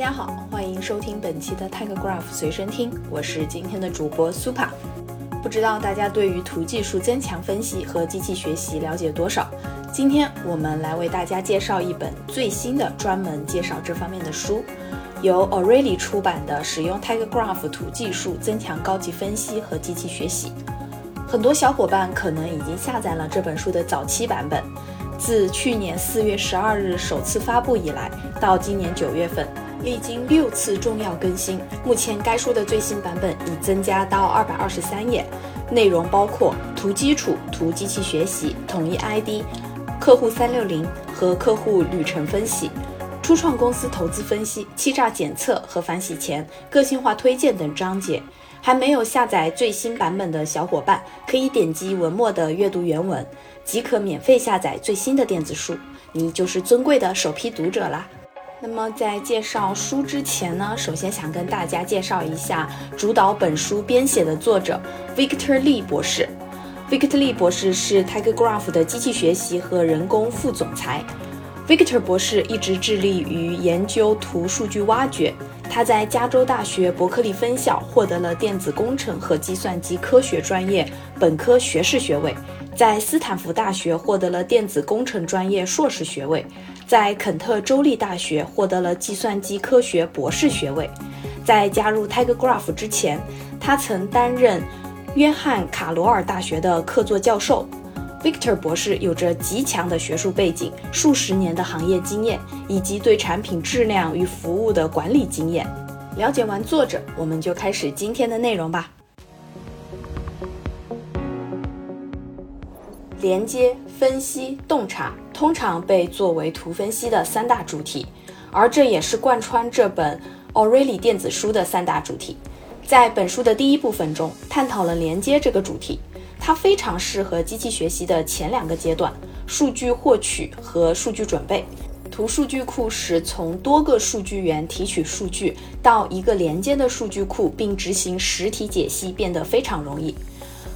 大家好，欢迎收听本期的 TechGraph 随身听，我是今天的主播 Super。不知道大家对于图技术增强分析和机器学习了解多少？今天我们来为大家介绍一本最新的专门介绍这方面的书，由 O'Reilly 出版的《使用 TechGraph 图技术增强高级分析和机器学习》。很多小伙伴可能已经下载了这本书的早期版本。自去年四月十二日首次发布以来，到今年九月份，历经六次重要更新。目前该书的最新版本已增加到二百二十三页，内容包括图基础、图机器学习、统一 ID、客户三六零和客户旅程分析、初创公司投资分析、欺诈检测和反洗钱、个性化推荐等章节。还没有下载最新版本的小伙伴，可以点击文末的阅读原文，即可免费下载最新的电子书，你就是尊贵的首批读者啦。那么在介绍书之前呢，首先想跟大家介绍一下主导本书编写的作者 Victor Lee 博士。Victor Lee 博士是 TigerGraph 的机器学习和人工副总裁。Victor 博士一直致力于研究图数据挖掘。他在加州大学伯克利分校获得了电子工程和计算机科学专业本科学士学位，在斯坦福大学获得了电子工程专业硕士学位，在肯特州立大学获得了计算机科学博士学位。在加入 TigerGraph 之前，他曾担任约翰卡罗尔大学的客座教授。Victor 博士有着极强的学术背景、数十年的行业经验以及对产品质量与服务的管理经验。了解完作者，我们就开始今天的内容吧。连接、分析、洞察通常被作为图分析的三大主题，而这也是贯穿这本 O'Reilly 电子书的三大主题。在本书的第一部分中，探讨了连接这个主题。它非常适合机器学习的前两个阶段：数据获取和数据准备。图数据库是从多个数据源提取数据到一个连接的数据库，并执行实体解析变得非常容易。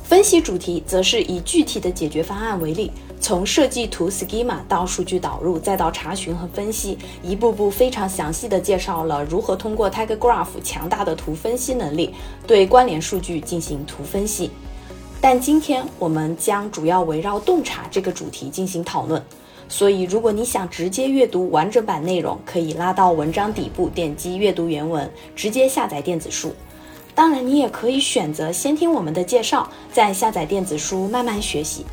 分析主题则是以具体的解决方案为例，从设计图 schema 到数据导入，再到查询和分析，一步步非常详细的介绍了如何通过 TigerGraph 强大的图分析能力对关联数据进行图分析。但今天我们将主要围绕洞察这个主题进行讨论，所以如果你想直接阅读完整版内容，可以拉到文章底部点击阅读原文，直接下载电子书。当然，你也可以选择先听我们的介绍，再下载电子书慢慢学习。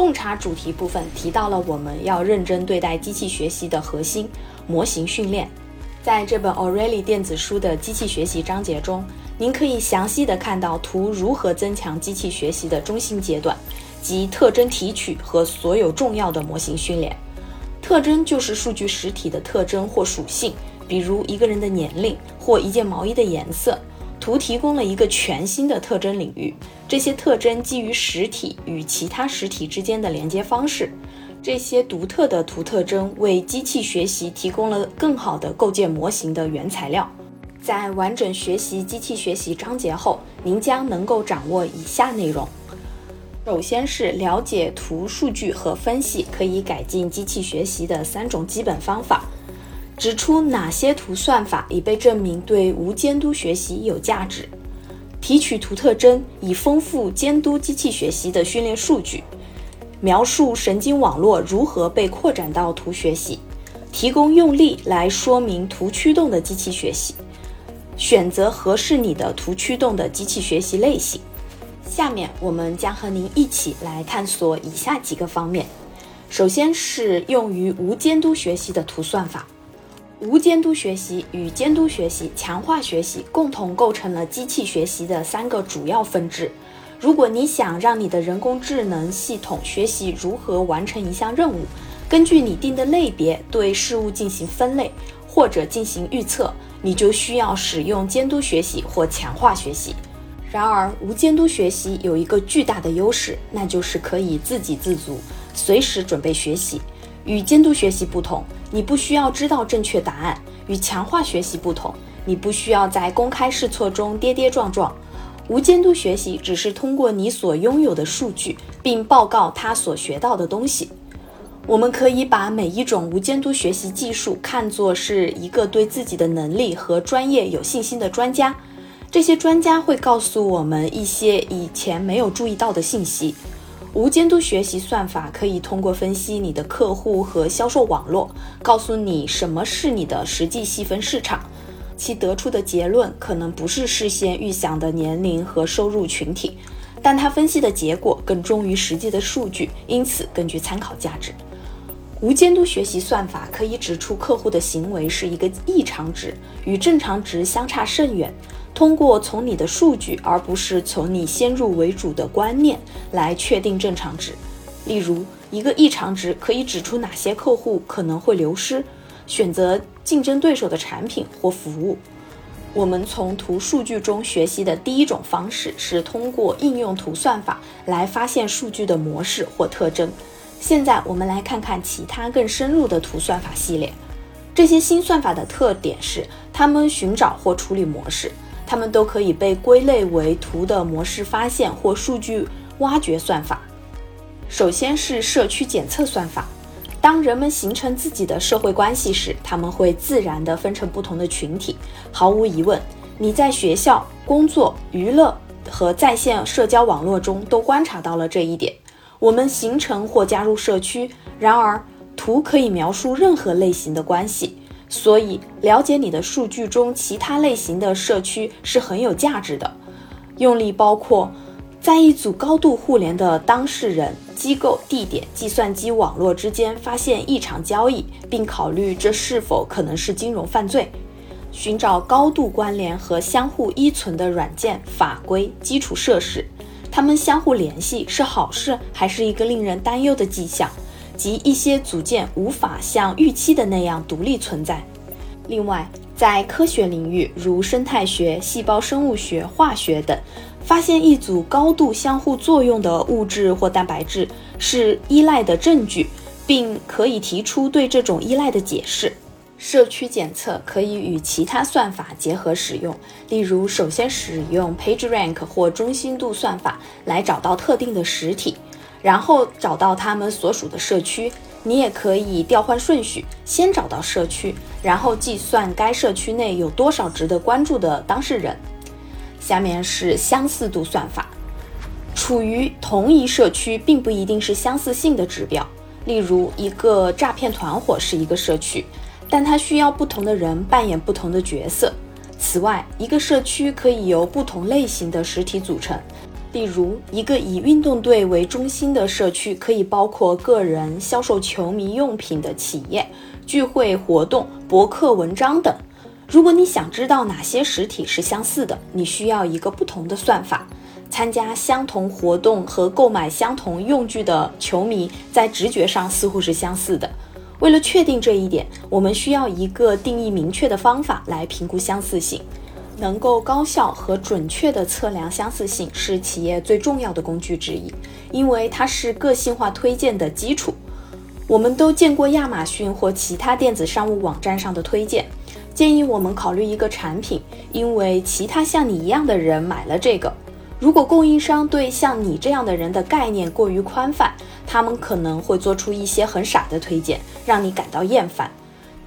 洞察主题部分提到了我们要认真对待机器学习的核心模型训练。在这本 O'Reilly 电子书的机器学习章节中，您可以详细的看到图如何增强机器学习的中心阶段，即特征提取和所有重要的模型训练。特征就是数据实体的特征或属性，比如一个人的年龄或一件毛衣的颜色。图提供了一个全新的特征领域，这些特征基于实体与其他实体之间的连接方式。这些独特的图特征为机器学习提供了更好的构建模型的原材料。在完整学习机器学习章节后，您将能够掌握以下内容：首先是了解图数据和分析可以改进机器学习的三种基本方法，指出哪些图算法已被证明对无监督学习有价值，提取图特征以丰富监督机器学习的训练数据。描述神经网络如何被扩展到图学习，提供用例来说明图驱动的机器学习，选择合适你的图驱动的机器学习类型。下面我们将和您一起来探索以下几个方面。首先是用于无监督学习的图算法。无监督学习与监督学习、强化学习共同构成了机器学习的三个主要分支。如果你想让你的人工智能系统学习如何完成一项任务，根据你定的类别对事物进行分类或者进行预测，你就需要使用监督学习或强化学习。然而，无监督学习有一个巨大的优势，那就是可以自给自足，随时准备学习。与监督学习不同，你不需要知道正确答案；与强化学习不同，你不需要在公开试错中跌跌撞撞。无监督学习只是通过你所拥有的数据，并报告他所学到的东西。我们可以把每一种无监督学习技术看作是一个对自己的能力和专业有信心的专家。这些专家会告诉我们一些以前没有注意到的信息。无监督学习算法可以通过分析你的客户和销售网络，告诉你什么是你的实际细分市场。其得出的结论可能不是事先预想的年龄和收入群体，但它分析的结果更忠于实际的数据，因此更具参考价值。无监督学习算法可以指出客户的行为是一个异常值，与正常值相差甚远。通过从你的数据，而不是从你先入为主的观念来确定正常值。例如，一个异常值可以指出哪些客户可能会流失，选择竞争对手的产品或服务。我们从图数据中学习的第一种方式是通过应用图算法来发现数据的模式或特征。现在我们来看看其他更深入的图算法系列。这些新算法的特点是，它们寻找或处理模式，它们都可以被归类为图的模式发现或数据挖掘算法。首先是社区检测算法。当人们形成自己的社会关系时，他们会自然地分成不同的群体。毫无疑问，你在学校、工作、娱乐和在线社交网络中都观察到了这一点。我们形成或加入社区，然而图可以描述任何类型的关系，所以了解你的数据中其他类型的社区是很有价值的。用例包括，在一组高度互联的当事人、机构、地点、计算机网络之间发现异常交易，并考虑这是否可能是金融犯罪；寻找高度关联和相互依存的软件、法规、基础设施。他们相互联系是好事，还是一个令人担忧的迹象？及一些组件无法像预期的那样独立存在。另外，在科学领域，如生态学、细胞生物学、化学等，发现一组高度相互作用的物质或蛋白质是依赖的证据，并可以提出对这种依赖的解释。社区检测可以与其他算法结合使用，例如，首先使用 PageRank 或中心度算法来找到特定的实体，然后找到他们所属的社区。你也可以调换顺序，先找到社区，然后计算该社区内有多少值得关注的当事人。下面是相似度算法，处于同一社区并不一定是相似性的指标。例如，一个诈骗团伙是一个社区。但它需要不同的人扮演不同的角色。此外，一个社区可以由不同类型的实体组成。例如，一个以运动队为中心的社区可以包括个人、销售球迷用品的企业、聚会活动、博客文章等。如果你想知道哪些实体是相似的，你需要一个不同的算法。参加相同活动和购买相同用具的球迷在直觉上似乎是相似的。为了确定这一点，我们需要一个定义明确的方法来评估相似性。能够高效和准确地测量相似性是企业最重要的工具之一，因为它是个性化推荐的基础。我们都见过亚马逊或其他电子商务网站上的推荐，建议我们考虑一个产品，因为其他像你一样的人买了这个。如果供应商对像你这样的人的概念过于宽泛，他们可能会做出一些很傻的推荐，让你感到厌烦。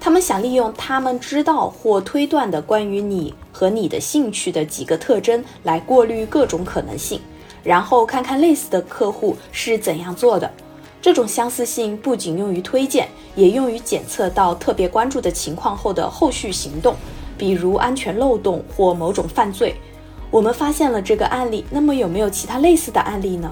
他们想利用他们知道或推断的关于你和你的兴趣的几个特征来过滤各种可能性，然后看看类似的客户是怎样做的。这种相似性不仅用于推荐，也用于检测到特别关注的情况后的后续行动，比如安全漏洞或某种犯罪。我们发现了这个案例，那么有没有其他类似的案例呢？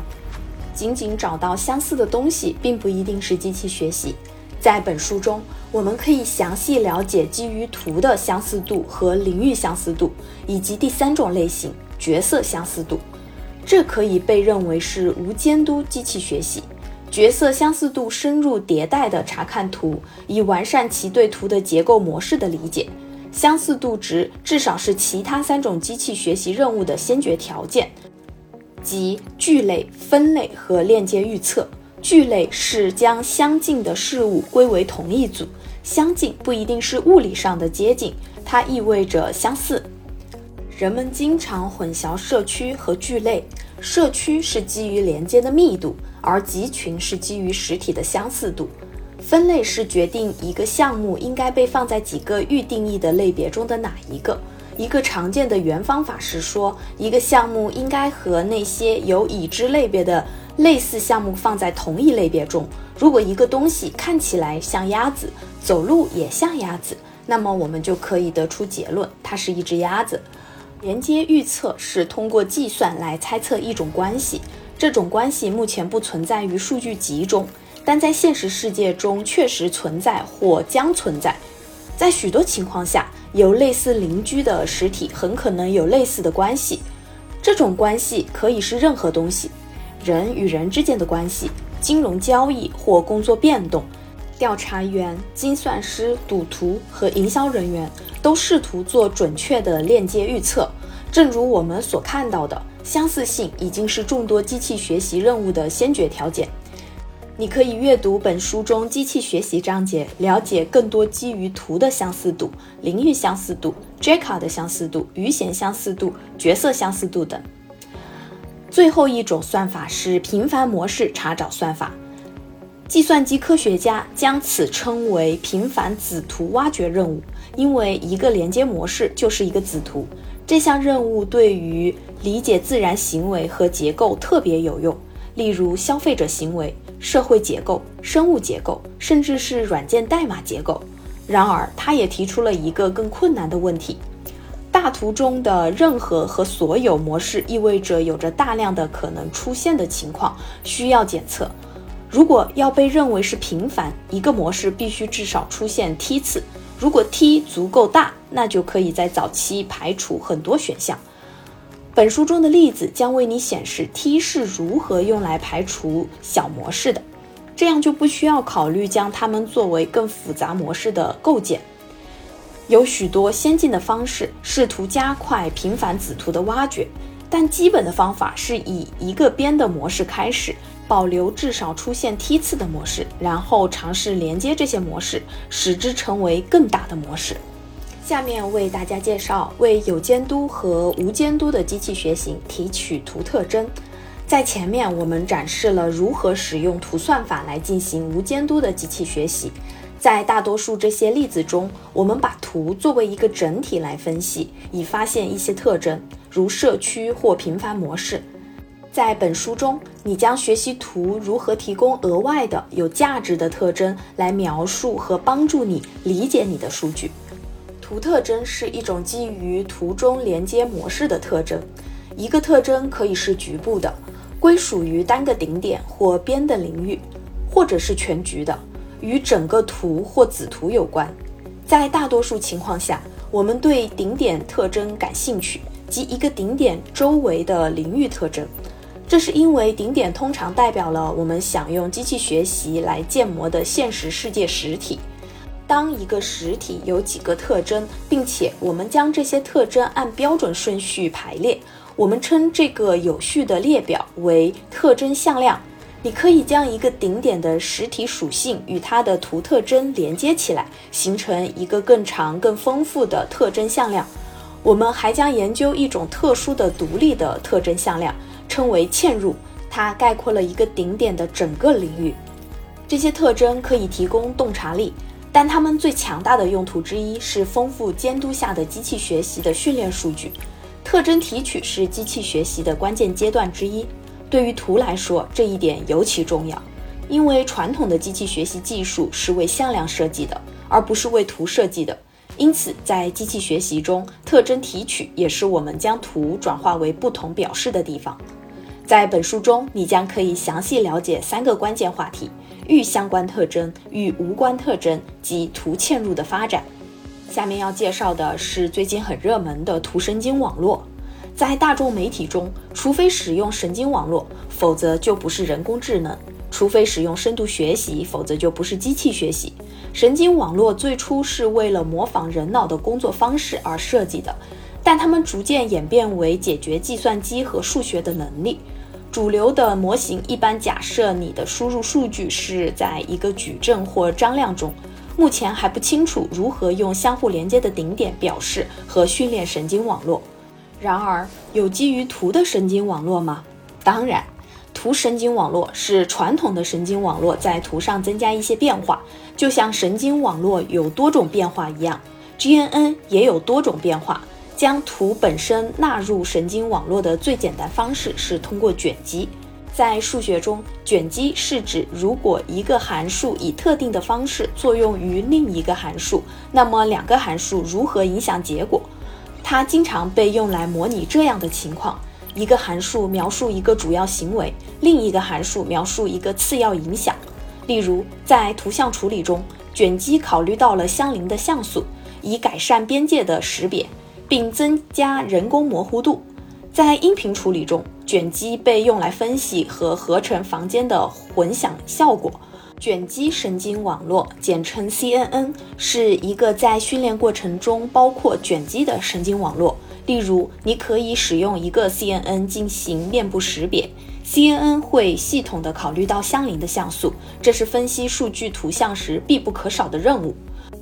仅仅找到相似的东西，并不一定是机器学习。在本书中，我们可以详细了解基于图的相似度和领域相似度，以及第三种类型——角色相似度。这可以被认为是无监督机器学习。角色相似度深入迭代的查看图，以完善其对图的结构模式的理解。相似度值至少是其他三种机器学习任务的先决条件，即聚类、分类和链接预测。聚类是将相近的事物归为同一组，相近不一定是物理上的接近，它意味着相似。人们经常混淆社区和聚类，社区是基于连接的密度，而集群是基于实体的相似度。分类是决定一个项目应该被放在几个预定义的类别中的哪一个。一个常见的原方法是说，一个项目应该和那些有已知类别的类似项目放在同一类别中。如果一个东西看起来像鸭子，走路也像鸭子，那么我们就可以得出结论，它是一只鸭子。连接预测是通过计算来猜测一种关系，这种关系目前不存在于数据集中。但在现实世界中确实存在或将存在，在许多情况下，有类似邻居的实体很可能有类似的关系。这种关系可以是任何东西，人与人之间的关系、金融交易或工作变动。调查员、精算师、赌徒和营销人员都试图做准确的链接预测。正如我们所看到的，相似性已经是众多机器学习任务的先决条件。你可以阅读本书中机器学习章节，了解更多基于图的相似度、领域相似度、Jaka 的相似度、余弦相似度、角色相似度等。最后一种算法是频繁模式查找算法，计算机科学家将此称为频繁子图挖掘任务，因为一个连接模式就是一个子图。这项任务对于理解自然行为和结构特别有用，例如消费者行为。社会结构、生物结构，甚至是软件代码结构。然而，他也提出了一个更困难的问题：大图中的任何和所有模式意味着有着大量的可能出现的情况需要检测。如果要被认为是频繁，一个模式必须至少出现 t 次。如果 t 足够大，那就可以在早期排除很多选项。本书中的例子将为你显示 T 是如何用来排除小模式的，这样就不需要考虑将它们作为更复杂模式的构建。有许多先进的方式试图加快频繁子图的挖掘，但基本的方法是以一个边的模式开始，保留至少出现梯次的模式，然后尝试连接这些模式，使之成为更大的模式。下面为大家介绍为有监督和无监督的机器学习提取图特征。在前面我们展示了如何使用图算法来进行无监督的机器学习。在大多数这些例子中，我们把图作为一个整体来分析，以发现一些特征，如社区或频繁模式。在本书中，你将学习图如何提供额外的有价值的特征来描述和帮助你理解你的数据。图特征是一种基于图中连接模式的特征。一个特征可以是局部的，归属于单个顶点或边的领域，或者是全局的，与整个图或子图有关。在大多数情况下，我们对顶点特征感兴趣，即一个顶点周围的领域特征。这是因为顶点通常代表了我们想用机器学习来建模的现实世界实体。当一个实体有几个特征，并且我们将这些特征按标准顺序排列，我们称这个有序的列表为特征向量。你可以将一个顶点的实体属性与它的图特征连接起来，形成一个更长、更丰富的特征向量。我们还将研究一种特殊的独立的特征向量，称为嵌入，它概括了一个顶点的整个领域。这些特征可以提供洞察力。但它们最强大的用途之一是丰富监督下的机器学习的训练数据。特征提取是机器学习的关键阶段之一。对于图来说，这一点尤其重要，因为传统的机器学习技术是为向量设计的，而不是为图设计的。因此，在机器学习中，特征提取也是我们将图转化为不同表示的地方。在本书中，你将可以详细了解三个关键话题。与相关特征与无关特征及图嵌入的发展。下面要介绍的是最近很热门的图神经网络。在大众媒体中，除非使用神经网络，否则就不是人工智能；除非使用深度学习，否则就不是机器学习。神经网络最初是为了模仿人脑的工作方式而设计的，但它们逐渐演变为解决计算机和数学的能力。主流的模型一般假设你的输入数据是在一个矩阵或张量中。目前还不清楚如何用相互连接的顶点表示和训练神经网络。然而，有基于图的神经网络吗？当然，图神经网络是传统的神经网络在图上增加一些变化，就像神经网络有多种变化一样，GNN 也有多种变化。将图本身纳入神经网络的最简单方式是通过卷积。在数学中，卷积是指如果一个函数以特定的方式作用于另一个函数，那么两个函数如何影响结果？它经常被用来模拟这样的情况：一个函数描述一个主要行为，另一个函数描述一个次要影响。例如，在图像处理中，卷积考虑到了相邻的像素，以改善边界的识别。并增加人工模糊度。在音频处理中，卷积被用来分析和合成房间的混响效果。卷积神经网络，简称 CNN，是一个在训练过程中包括卷积的神经网络。例如，你可以使用一个 CNN 进行面部识别，CNN 会系统的考虑到相邻的像素，这是分析数据图像时必不可少的任务。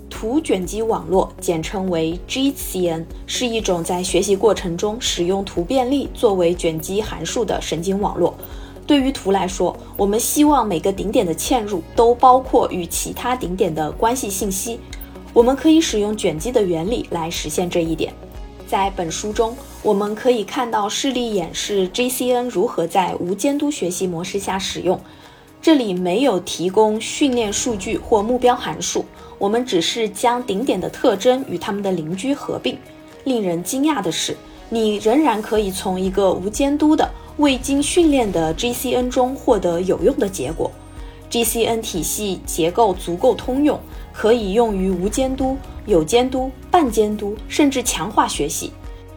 图卷积网络，简称为 GCN，是一种在学习过程中使用图便利作为卷积函数的神经网络。对于图来说，我们希望每个顶点的嵌入都包括与其他顶点的关系信息。我们可以使用卷积的原理来实现这一点。在本书中，我们可以看到示例演示 GCN 如何在无监督学习模式下使用。这里没有提供训练数据或目标函数。我们只是将顶点的特征与它们的邻居合并。令人惊讶的是，你仍然可以从一个无监督的、未经训练的 GCN 中获得有用的结果。GCN 体系结构足够通用，可以用于无监督、有监督、半监督，甚至强化学习。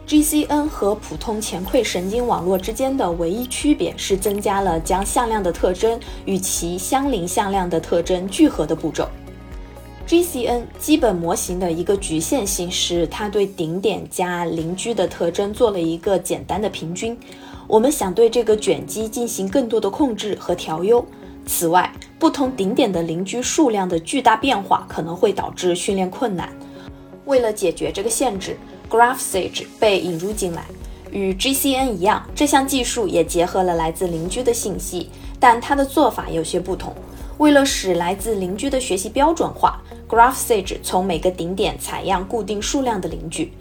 GCN 和普通前馈神经网络之间的唯一区别是增加了将向量的特征与其相邻向量的特征聚合的步骤。GCN 基本模型的一个局限性是，它对顶点加邻居的特征做了一个简单的平均。我们想对这个卷积进行更多的控制和调优。此外，不同顶点的邻居数量的巨大变化可能会导致训练困难。为了解决这个限制，GraphSage 被引入进来。与 GCN 一样，这项技术也结合了来自邻居的信息，但它的做法有些不同。为了使来自邻居的学习标准化，GraphSage 从每个顶点采样固定数量的邻居。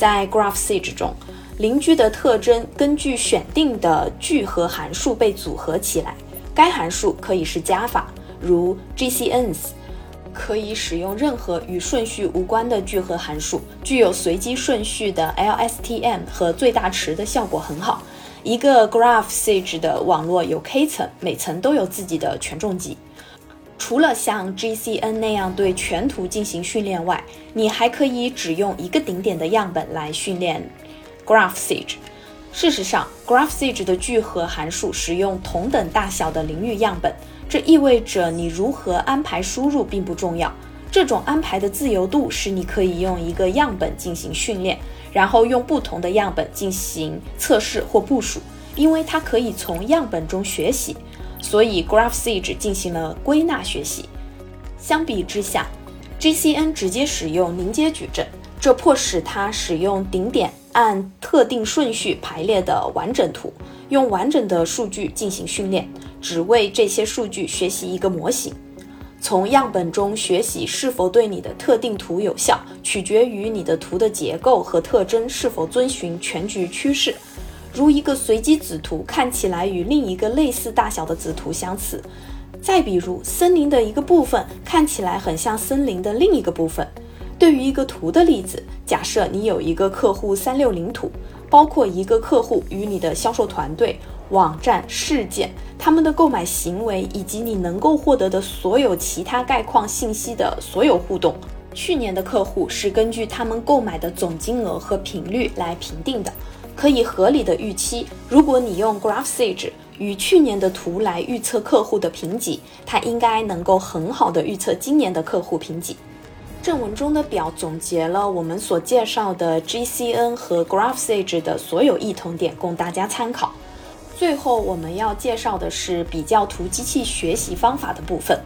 在 GraphSage 中，邻居的特征根据选定的聚合函数被组合起来。该函数可以是加法，如 GCNs，可以使用任何与顺序无关的聚合函数，具有随机顺序的 LSTM 和最大值的效果很好。一个 GraphSage 的网络有 k 层，每层都有自己的权重集。除了像 GCN 那样对全图进行训练外，你还可以只用一个顶点的样本来训练 GraphSage。事实上，GraphSage 的聚合函数使用同等大小的邻域样本，这意味着你如何安排输入并不重要。这种安排的自由度使你可以用一个样本进行训练，然后用不同的样本进行测试或部署，因为它可以从样本中学习。所以，GraphSage 进行了归纳学习。相比之下，GCN 直接使用凝结矩阵，这迫使它使用顶点按特定顺序排列的完整图，用完整的数据进行训练，只为这些数据学习一个模型。从样本中学习是否对你的特定图有效，取决于你的图的结构和特征是否遵循全局趋势。如一个随机子图看起来与另一个类似大小的子图相似，再比如森林的一个部分看起来很像森林的另一个部分。对于一个图的例子，假设你有一个客户三六零图，包括一个客户与你的销售团队、网站、事件、他们的购买行为以及你能够获得的所有其他概况信息的所有互动。去年的客户是根据他们购买的总金额和频率来评定的。可以合理的预期，如果你用 GraphSage 与去年的图来预测客户的评级，它应该能够很好的预测今年的客户评级。正文中的表总结了我们所介绍的 GCN 和 GraphSage 的所有异同点，供大家参考。最后我们要介绍的是比较图机器学习方法的部分。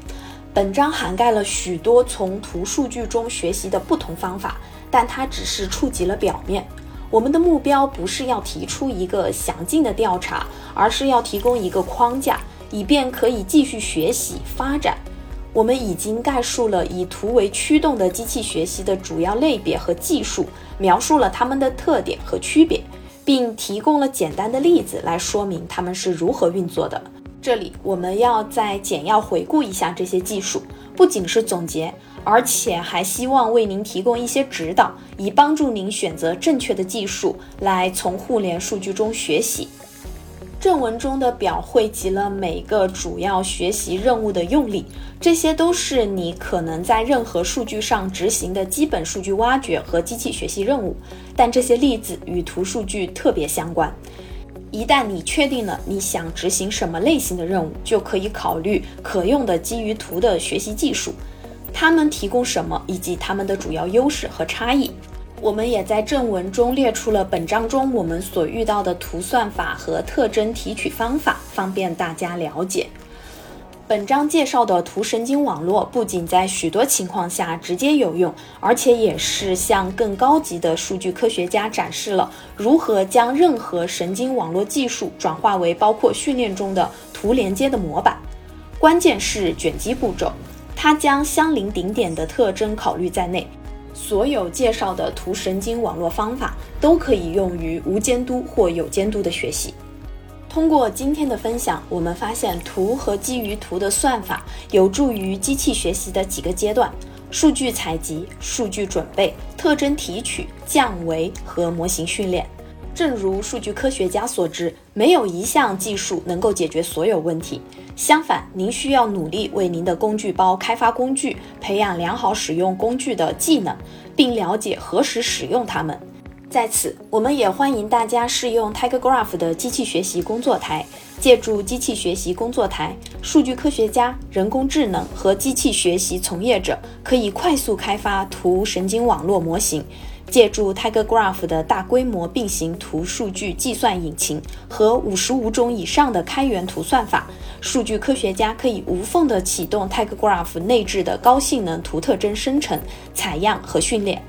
本章涵盖了许多从图数据中学习的不同方法，但它只是触及了表面。我们的目标不是要提出一个详尽的调查，而是要提供一个框架，以便可以继续学习发展。我们已经概述了以图为驱动的机器学习的主要类别和技术，描述了它们的特点和区别，并提供了简单的例子来说明它们是如何运作的。这里我们要再简要回顾一下这些技术，不仅是总结。而且还希望为您提供一些指导，以帮助您选择正确的技术来从互联数据中学习。正文中的表汇集了每个主要学习任务的用例，这些都是你可能在任何数据上执行的基本数据挖掘和机器学习任务。但这些例子与图数据特别相关。一旦你确定了你想执行什么类型的任务，就可以考虑可用的基于图的学习技术。它们提供什么，以及它们的主要优势和差异，我们也在正文中列出了本章中我们所遇到的图算法和特征提取方法，方便大家了解。本章介绍的图神经网络不仅在许多情况下直接有用，而且也是向更高级的数据科学家展示了如何将任何神经网络技术转化为包括训练中的图连接的模板。关键是卷积步骤。它将相邻顶点的特征考虑在内，所有介绍的图神经网络方法都可以用于无监督或有监督的学习。通过今天的分享，我们发现图和基于图的算法有助于机器学习的几个阶段：数据采集、数据准备、特征提取、降维和模型训练。正如数据科学家所知，没有一项技术能够解决所有问题。相反，您需要努力为您的工具包开发工具，培养良好使用工具的技能，并了解何时使用它们。在此，我们也欢迎大家试用 TigerGraph 的机器学习工作台。借助机器学习工作台，数据科学家、人工智能和机器学习从业者可以快速开发图神经网络模型。借助 TigerGraph 的大规模并行图数据计算引擎和五十五种以上的开源图算法，数据科学家可以无缝地启动 TigerGraph 内置的高性能图特征生成、采样和训练。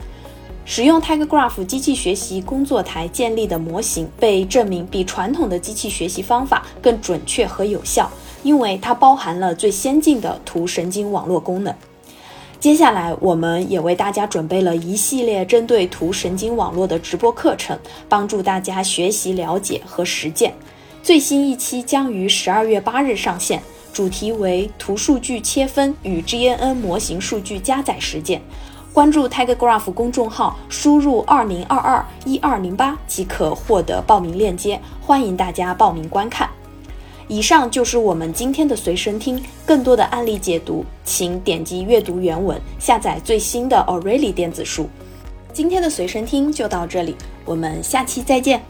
使用 TigerGraph 机器学习工作台建立的模型被证明比传统的机器学习方法更准确和有效，因为它包含了最先进的图神经网络功能。接下来，我们也为大家准备了一系列针对图神经网络的直播课程，帮助大家学习、了解和实践。最新一期将于十二月八日上线，主题为图数据切分与 GNN 模型数据加载实践。关注 TigerGraph 公众号，输入二零二二一二零八即可获得报名链接，欢迎大家报名观看。以上就是我们今天的随身听，更多的案例解读，请点击阅读原文，下载最新的 o r e l l y 电子书。今天的随身听就到这里，我们下期再见。